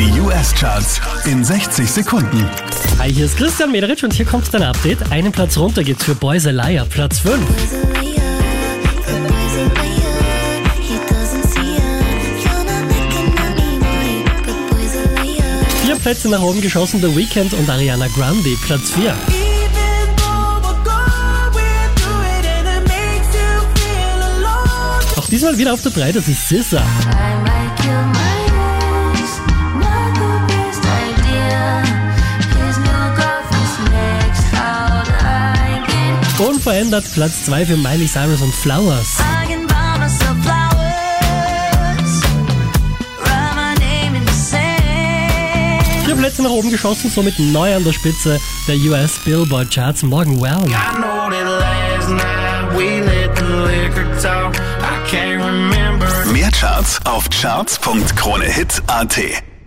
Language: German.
Die US-Charts in 60 Sekunden. Hi, hier ist Christian Mederitsch und hier kommt dein Update. Einen Platz runter geht's für Boys a Liar, Platz 5. Vier Plätze nach oben geschossen, The Weeknd und Ariana Grande, Platz 4. Auch diesmal wieder auf der 3, das ist SZA. Unverändert Platz 2 für Miley Cyrus und Flowers. Vier Plätze nach oben geschossen, somit neu an der Spitze der US Billboard Charts. Morgan Well. I know that last night we let the liquor talk. I can't remember. Mehr Charts auf charts.kronehit.at.